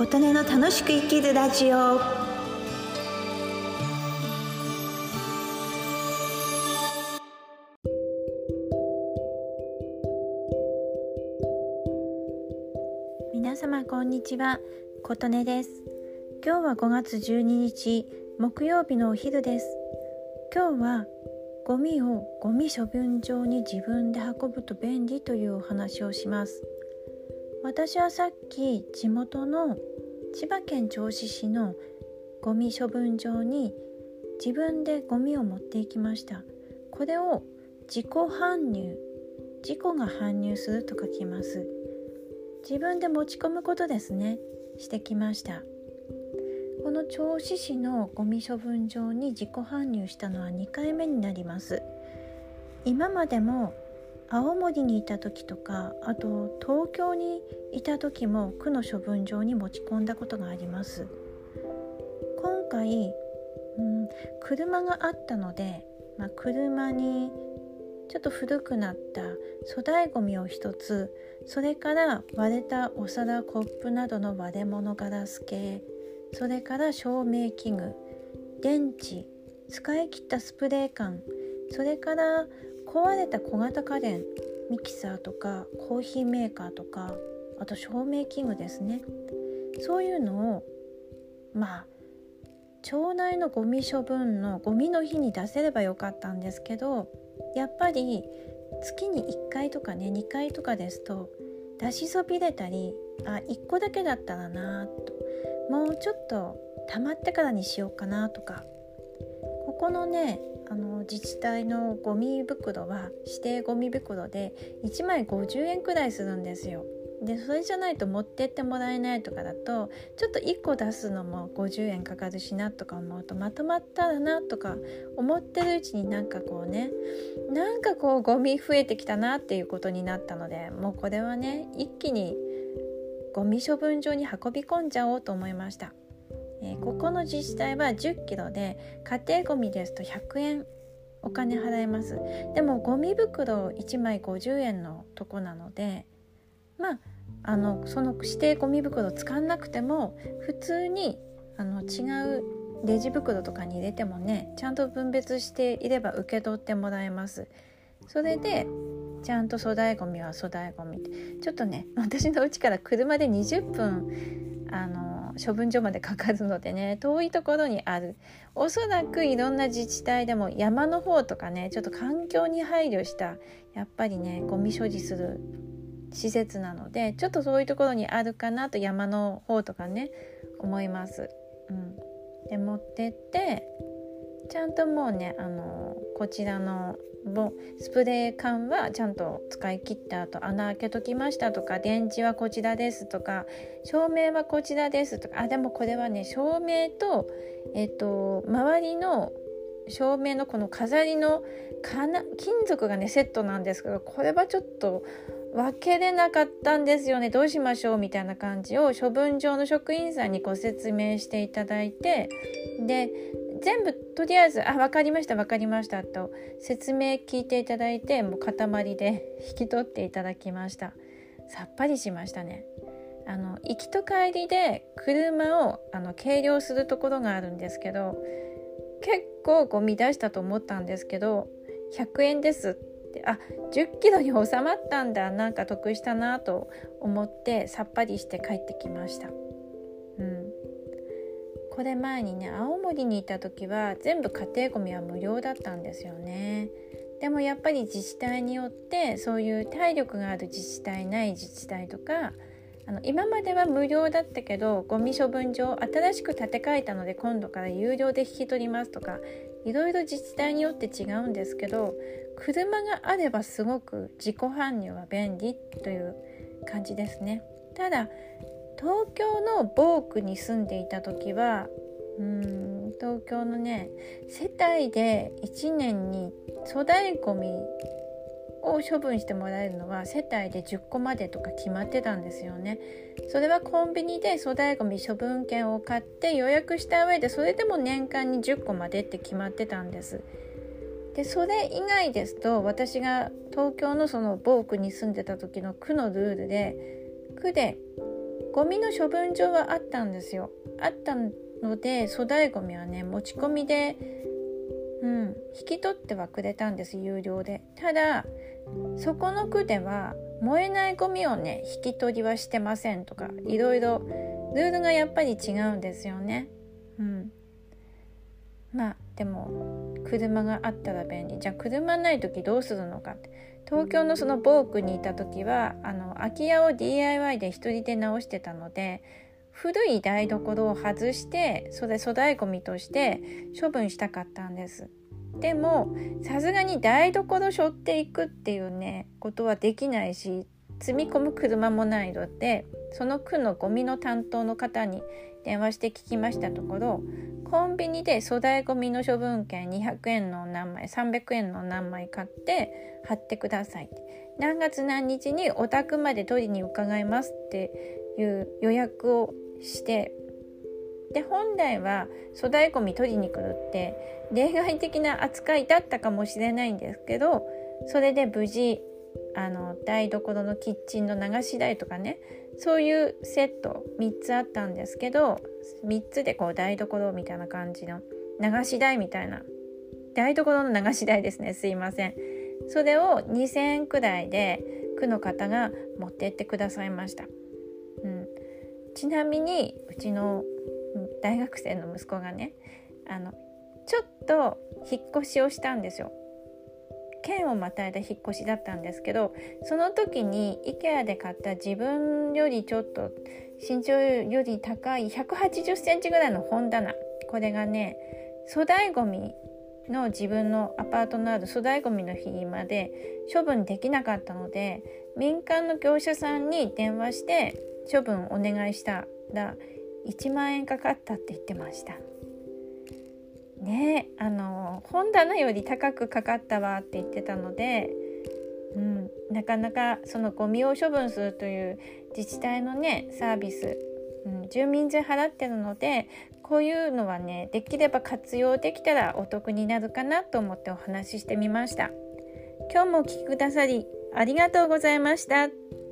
琴音の楽しく生きるラジオ。皆様こんにちは。琴音です。今日は5月12日木曜日のお昼です。今日はゴミをゴミ処分場に自分で運ぶと便利というお話をします。私はさっき地元の千葉県銚子市のゴミ処分場に自分でゴミを持っていきました。これを自己搬入自己が搬入すると書きます。自分で持ち込むことですね。してきました。この銚子市のゴミ処分場に自己搬入したのは2回目になります。今までも青森にいた時とかあと東京にいた時も区の処分場に持ち込んだことがあります。今回、うん、車があったので、まあ、車にちょっと古くなった粗大ごみを一つそれから割れたお皿コップなどの割れ物ガラス系それから照明器具電池使い切ったスプレー缶それから壊れた小型家電ミキサーとかコーヒーメーカーとかあと照明器具ですね。そういうのをまあ町内のゴミ処分のゴミの日に出せればよかったんですけどやっぱり月に1回とかね2回とかですと出しそびれたりあ1個だけだったらなともうちょっと溜まってからにしようかなとかここのねあの自治体のゴミ袋は指定ゴミ袋で1枚50円くらいするんですよ。でそれじゃないと持ってってもらえないとかだとちょっと1個出すのも50円かかるしなとか思うとまとまったらなとか思ってるうちになんかこうねなんかこうゴミ増えてきたなっていうことになったのでもうこれはね一気にゴミ処分場に運び込んじゃおうと思いました。えー、ここの自治体は10キロで家庭ごみですと100円お金払えます。でもゴミ袋1枚50円のとこなのでまああのその指定ゴミ袋使わなくても普通にあの違うレジ袋とかに入れてもねちゃんと分別していれば受け取ってもらえます。それでちゃんと粗大ごみは粗大ごみって。ちょっとね私の家から車で20分あの処分所までかかるのでね 遠いところにあるおそらくいろんな自治体でも山の方とかねちょっと環境に配慮したやっぱりねゴミ所持する施設なのでちょっとそういうところにあるかなと山の方とかね思います。うん、で持ってってちゃんともうねあのこちらのスプレー缶はちゃんと使い切った後穴開けときましたとか電池はこちらですとか照明はこちらですとかあでもこれはね照明とえっと周りの照明のこの飾りの金属がねセットなんですけどこれはちょっと分けれなかったんですよね。どうしましょうみたいな感じを処分場の職員さんにご説明していただいてで全部とりあえず「あ分かりました分かりました」と説明聞いていただいてもう塊で 引き取っていただきました。さっぱりしましたね。あの行きと帰りで車をあの計量するところがあるんですけど結構ゴミ出したと思ったんですけど100円ですってあ10キロに収まったんだ。なんか得したなと思ってさっぱりして帰ってきました。これ前にね青森にいた時は全部家庭ごみは無料だったんですよね。でもやっぱり自治体によってそういう体力がある自治体ない自治体とかあの今までは無料だったけどゴミ処分場新しく建て替えたので今度から有料で引き取りますとかいろいろ自治体によって違うんですけど車があればすごく自己搬入は便利という感じですね。ただ東京の某区に住んでいた時はうん東京のね世帯で1年に粗大ごみを処分してもらえるのは世帯で10個までとか決まってたんですよね。それはコンビニで粗大ごみ処分券を買って予約した上でそれでも年間に10個までって決まってたんです。でそれ以外ですと私が東京のその某区に住んでた時の区のルールで区でゴミの処分場はあったんですよあったんので粗大ゴミはね持ち込みでうん引き取ってはくれたんです有料で。ただそこの区では燃えないゴミをね引き取りはしてませんとかいろいろルールがやっぱり違うんですよね。うん。まあでも車があったら便利。じゃあ車ない時どうするのかって。東京のそのボークにいた時はあの空き家を DIY で一人で直してたので古い台所を外してそれ粗大ごみとして処分したかったんです。でもさすがに台所背負っていくっていうねことはできないし積み込む車もないのでその区のゴミの担当の方に電話して聞きましたところコンビニで粗大ごみの処分券200円の何枚300円の何枚買って貼ってください。何月何日にお宅まで取りに伺いますっていう予約をしてで本来は粗大ごみ取りに来るって例外的な扱いだったかもしれないんですけどそれで無事あの台所のキッチンの流し台とかねそういうセット3つあったんですけど3つでこう台所みたいな感じの流し台みたいな台所の流し台ですねすいません。それを2000円くらいで区の方が持ってってくださいました、ちなみにうちの大学生の息子がねあのちょっと引っ越しをしたんですよ。県をまたいだ引っ越しだったんですけどその時に IKEA で買った自分よりちょっと身長より高い180センチぐらいの本棚。これがね粗大ごみの自分のアパートのある粗大ごみの日まで処分できなかったので民間の業者さんに電話して処分お願いしたら1万円かかったって言ってました。ねあの本棚より高くかかったわって言ってたので、うん、なかなかそのゴミを処分するという自治体のねサービス、うん、住民税払ってるのでこういうのはねできれば活用できたらお得になるかなと思ってお話ししてみました今日もお聴きくださりありがとうございました。